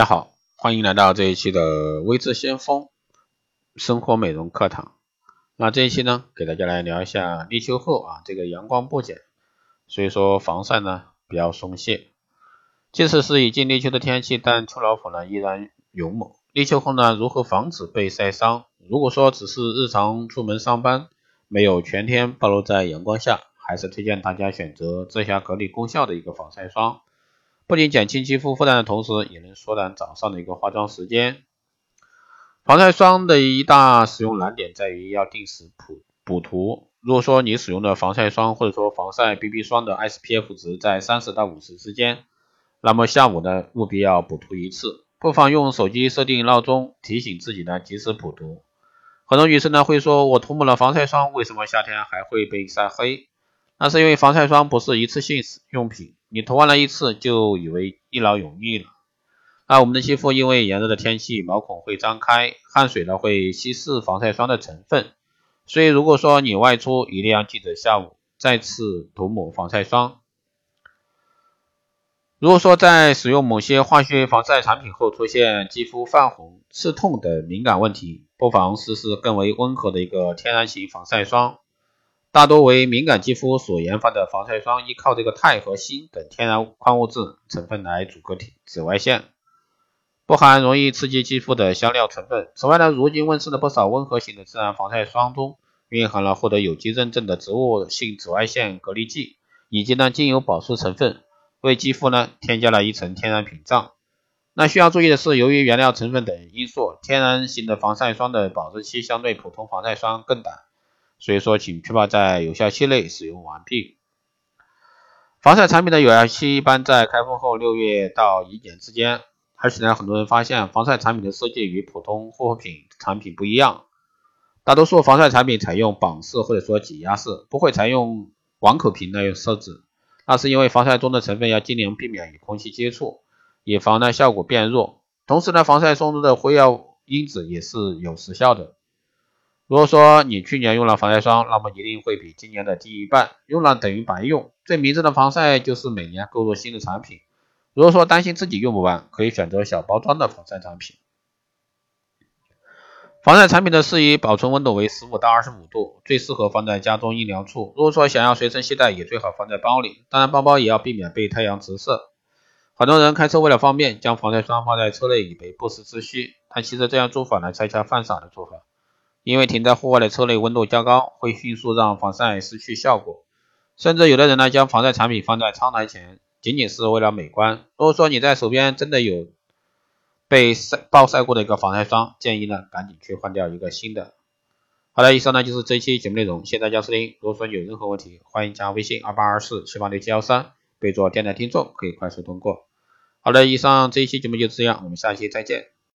大家好，欢迎来到这一期的微智先锋生活美容课堂。那这一期呢，给大家来聊一下立秋后啊，这个阳光不减，所以说防晒呢比较松懈。即使是已经立秋的天气，但秋老虎呢依然勇猛。立秋后呢，如何防止被晒伤？如果说只是日常出门上班，没有全天暴露在阳光下，还是推荐大家选择遮瑕隔离功效的一个防晒霜。不仅减轻肌肤负担的同时，也能缩短早上的一个化妆时间。防晒霜的一大使用难点在于要定时补补涂。如果说你使用的防晒霜或者说防晒 BB 霜的 SPF 值在三十到五十之间，那么下午呢务必要补涂一次。不妨用手机设定闹钟，提醒自己呢及时补涂。很多女生呢会说，我涂抹了防晒霜，为什么夏天还会被晒黑？那是因为防晒霜不是一次性用品。你涂完了一次就以为一劳永逸了。那我们的肌肤因为炎热的天气，毛孔会张开，汗水呢会稀释防晒霜的成分。所以如果说你外出，一定要记得下午再次涂抹防晒霜。如果说在使用某些化学防晒产品后出现肌肤泛红、刺痛等敏感问题，不妨试试更为温和的一个天然型防晒霜。大多为敏感肌肤所研发的防晒霜，依靠这个钛和锌等天然矿物质成分来阻隔紫外线，不含容易刺激肌肤的香料成分。此外呢，如今问世的不少温和型的自然防晒霜中，蕴含了获得有机认证的植物性紫外线隔离剂，以及呢精油保湿成分，为肌肤呢添加了一层天然屏障。那需要注意的是，由于原料成分等因素，天然型的防晒霜的保质期相对普通防晒霜更短。所以说，请确保在有效期内使用完毕。防晒产品的有效期一般在开封后六月到一年之间。而且呢，很多人发现防晒产品的设计与普通护肤品产品不一样。大多数防晒产品采用绑式或者说挤压式，不会采用网口瓶的设置。那是因为防晒中的成分要尽量避免与空气接触，以防呢效果变弱。同时呢，防晒霜中的灰药因子也是有时效的。如果说你去年用了防晒霜，那么一定会比今年的低一半，用了等于白用。最明智的防晒就是每年购入新的产品。如果说担心自己用不完，可以选择小包装的防晒产品。防晒产品的适宜保存温度为十五到二十五度，最适合放在家中阴凉处。如果说想要随身携带，也最好放在包里。当然，包包也要避免被太阳直射。很多人开车为了方便，将防晒霜放在车内以备不时之需，但其实这样做法呢，恰恰犯傻的做法。因为停在户外的车内温度较高，会迅速让防晒失去效果。甚至有的人呢，将防晒产品放在窗台前，仅仅是为了美观。如果说你在手边真的有被晒暴晒过的一个防晒霜，建议呢赶紧去换掉一个新的。好了，以上呢就是这一期节目内容，谢谢大家收听。如果说有任何问题，欢迎加微信二八二四七八六七幺三，备注电台听众，可以快速通过。好的，以上这一期节目就这样，我们下期再见。